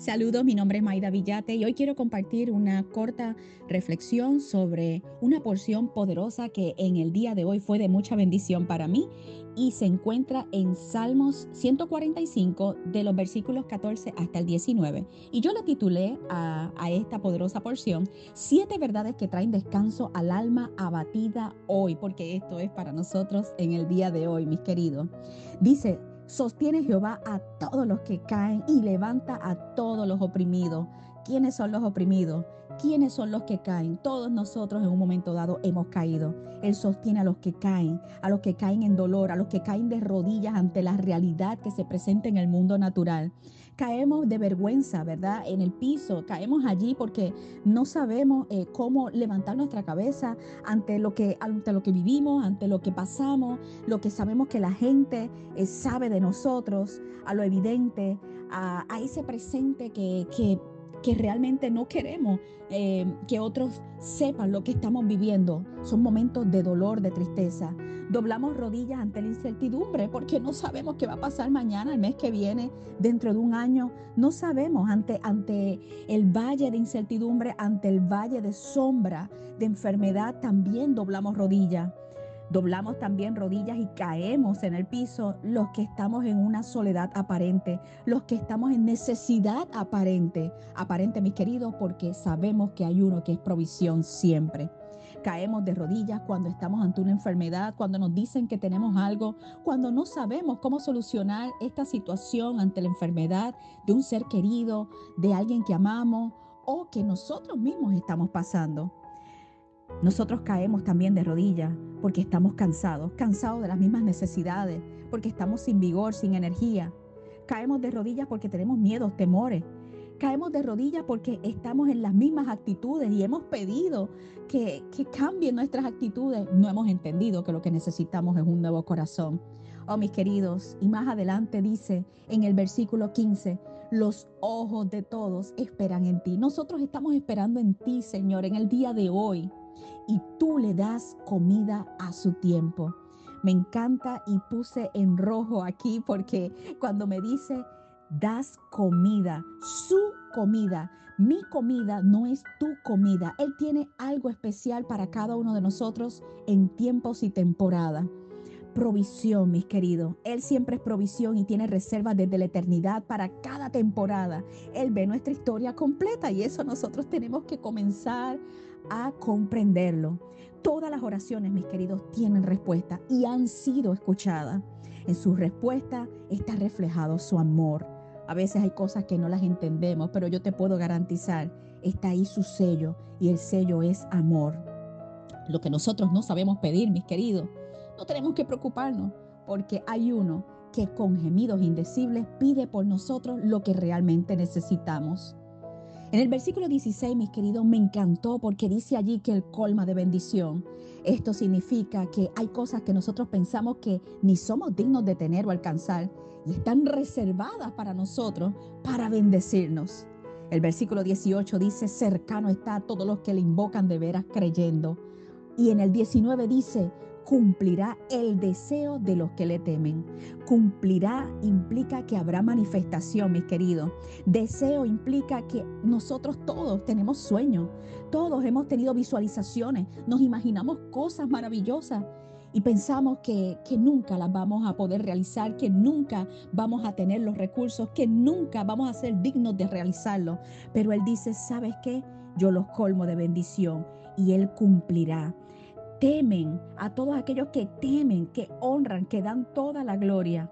Saludos, mi nombre es Maida Villate y hoy quiero compartir una corta reflexión sobre una porción poderosa que en el día de hoy fue de mucha bendición para mí y se encuentra en Salmos 145 de los versículos 14 hasta el 19. Y yo la titulé a, a esta poderosa porción, Siete verdades que traen descanso al alma abatida hoy, porque esto es para nosotros en el día de hoy, mis queridos. Dice, Sostiene Jehová a todos los que caen y levanta a todos los oprimidos. ¿Quiénes son los oprimidos? ¿Quiénes son los que caen? Todos nosotros en un momento dado hemos caído. Él sostiene a los que caen, a los que caen en dolor, a los que caen de rodillas ante la realidad que se presenta en el mundo natural caemos de vergüenza, ¿verdad? En el piso, caemos allí porque no sabemos eh, cómo levantar nuestra cabeza ante lo, que, ante lo que vivimos, ante lo que pasamos, lo que sabemos que la gente eh, sabe de nosotros, a lo evidente, a, ese presente que, que que realmente no queremos eh, que otros sepan lo que estamos viviendo. Son momentos de dolor, de tristeza. Doblamos rodillas ante la incertidumbre porque no sabemos qué va a pasar mañana, el mes que viene, dentro de un año. No sabemos ante, ante el valle de incertidumbre, ante el valle de sombra, de enfermedad, también doblamos rodillas. Doblamos también rodillas y caemos en el piso los que estamos en una soledad aparente, los que estamos en necesidad aparente. Aparente, mis queridos, porque sabemos que hay uno que es provisión siempre. Caemos de rodillas cuando estamos ante una enfermedad, cuando nos dicen que tenemos algo, cuando no sabemos cómo solucionar esta situación ante la enfermedad de un ser querido, de alguien que amamos o que nosotros mismos estamos pasando. Nosotros caemos también de rodillas porque estamos cansados, cansados de las mismas necesidades, porque estamos sin vigor, sin energía. Caemos de rodillas porque tenemos miedos, temores. Caemos de rodillas porque estamos en las mismas actitudes y hemos pedido que, que cambien nuestras actitudes. No hemos entendido que lo que necesitamos es un nuevo corazón. Oh, mis queridos, y más adelante dice en el versículo 15, los ojos de todos esperan en ti. Nosotros estamos esperando en ti, Señor, en el día de hoy y tú le das comida a su tiempo. Me encanta y puse en rojo aquí porque cuando me dice, das comida, su comida, mi comida no es tu comida. Él tiene algo especial para cada uno de nosotros en tiempos y temporada provisión, mis queridos. Él siempre es provisión y tiene reservas desde la eternidad para cada temporada. Él ve nuestra historia completa y eso nosotros tenemos que comenzar a comprenderlo. Todas las oraciones, mis queridos, tienen respuesta y han sido escuchadas. En su respuesta está reflejado su amor. A veces hay cosas que no las entendemos, pero yo te puedo garantizar, está ahí su sello y el sello es amor. Lo que nosotros no sabemos pedir, mis queridos, no tenemos que preocuparnos porque hay uno que con gemidos indecibles pide por nosotros lo que realmente necesitamos. En el versículo 16, mis queridos, me encantó porque dice allí que el colma de bendición. Esto significa que hay cosas que nosotros pensamos que ni somos dignos de tener o alcanzar y están reservadas para nosotros para bendecirnos. El versículo 18 dice, cercano está a todos los que le invocan de veras creyendo. Y en el 19 dice, cumplirá el deseo de los que le temen. Cumplirá implica que habrá manifestación, mis queridos. Deseo implica que nosotros todos tenemos sueños, todos hemos tenido visualizaciones, nos imaginamos cosas maravillosas y pensamos que, que, nunca las vamos a poder realizar, que nunca vamos a tener los recursos, que nunca vamos a ser dignos de realizarlo. Pero Él dice, ¿sabes qué? Yo los colmo de bendición y Él cumplirá temen, a todos aquellos que temen, que honran, que dan toda la gloria.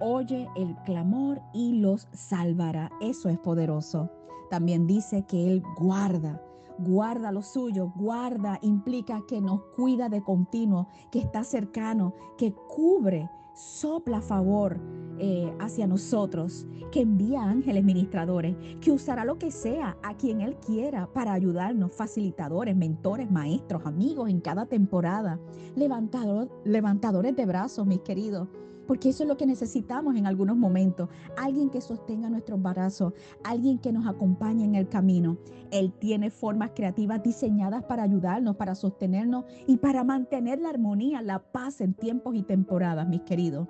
Oye el clamor y los salvará. Eso es poderoso. También dice que Él guarda, guarda lo suyo, guarda implica que nos cuida de continuo, que está cercano, que cubre, sopla favor eh, hacia nosotros, que envía ángeles ministradores, que usará lo que sea a quien Él quiera para ayudarnos, facilitadores, mentores, maestros, amigos en cada temporada, levantador, levantadores de brazos, mis queridos porque eso es lo que necesitamos en algunos momentos. Alguien que sostenga nuestros brazos, alguien que nos acompañe en el camino. Él tiene formas creativas diseñadas para ayudarnos, para sostenernos y para mantener la armonía, la paz en tiempos y temporadas, mis queridos.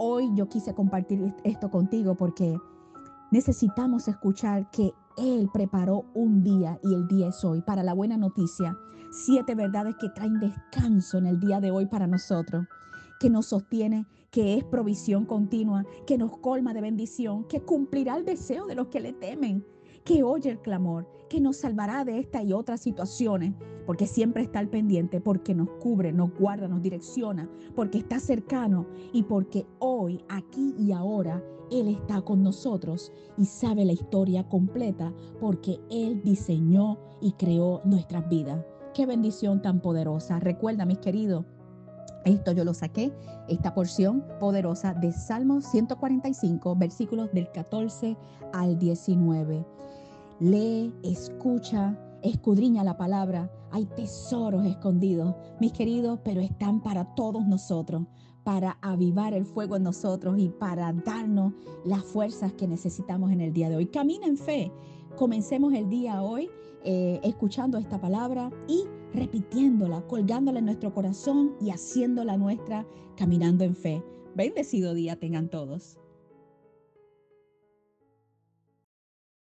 Hoy yo quise compartir esto contigo porque necesitamos escuchar que Él preparó un día y el día es hoy para la buena noticia. Siete verdades que traen descanso en el día de hoy para nosotros, que nos sostiene, que es provisión continua, que nos colma de bendición, que cumplirá el deseo de los que le temen, que oye el clamor, que nos salvará de esta y otras situaciones, porque siempre está al pendiente, porque nos cubre, nos guarda, nos direcciona, porque está cercano y porque hoy, aquí y ahora, Él está con nosotros y sabe la historia completa, porque Él diseñó y creó nuestras vidas. Qué bendición tan poderosa. Recuerda, mis queridos, esto yo lo saqué, esta porción poderosa de Salmos 145, versículos del 14 al 19. Lee, escucha, escudriña la palabra. Hay tesoros escondidos, mis queridos, pero están para todos nosotros, para avivar el fuego en nosotros y para darnos las fuerzas que necesitamos en el día de hoy. Camina en fe. Comencemos el día hoy eh, escuchando esta palabra y repitiéndola, colgándola en nuestro corazón y haciéndola nuestra, caminando en fe. Bendecido día tengan todos.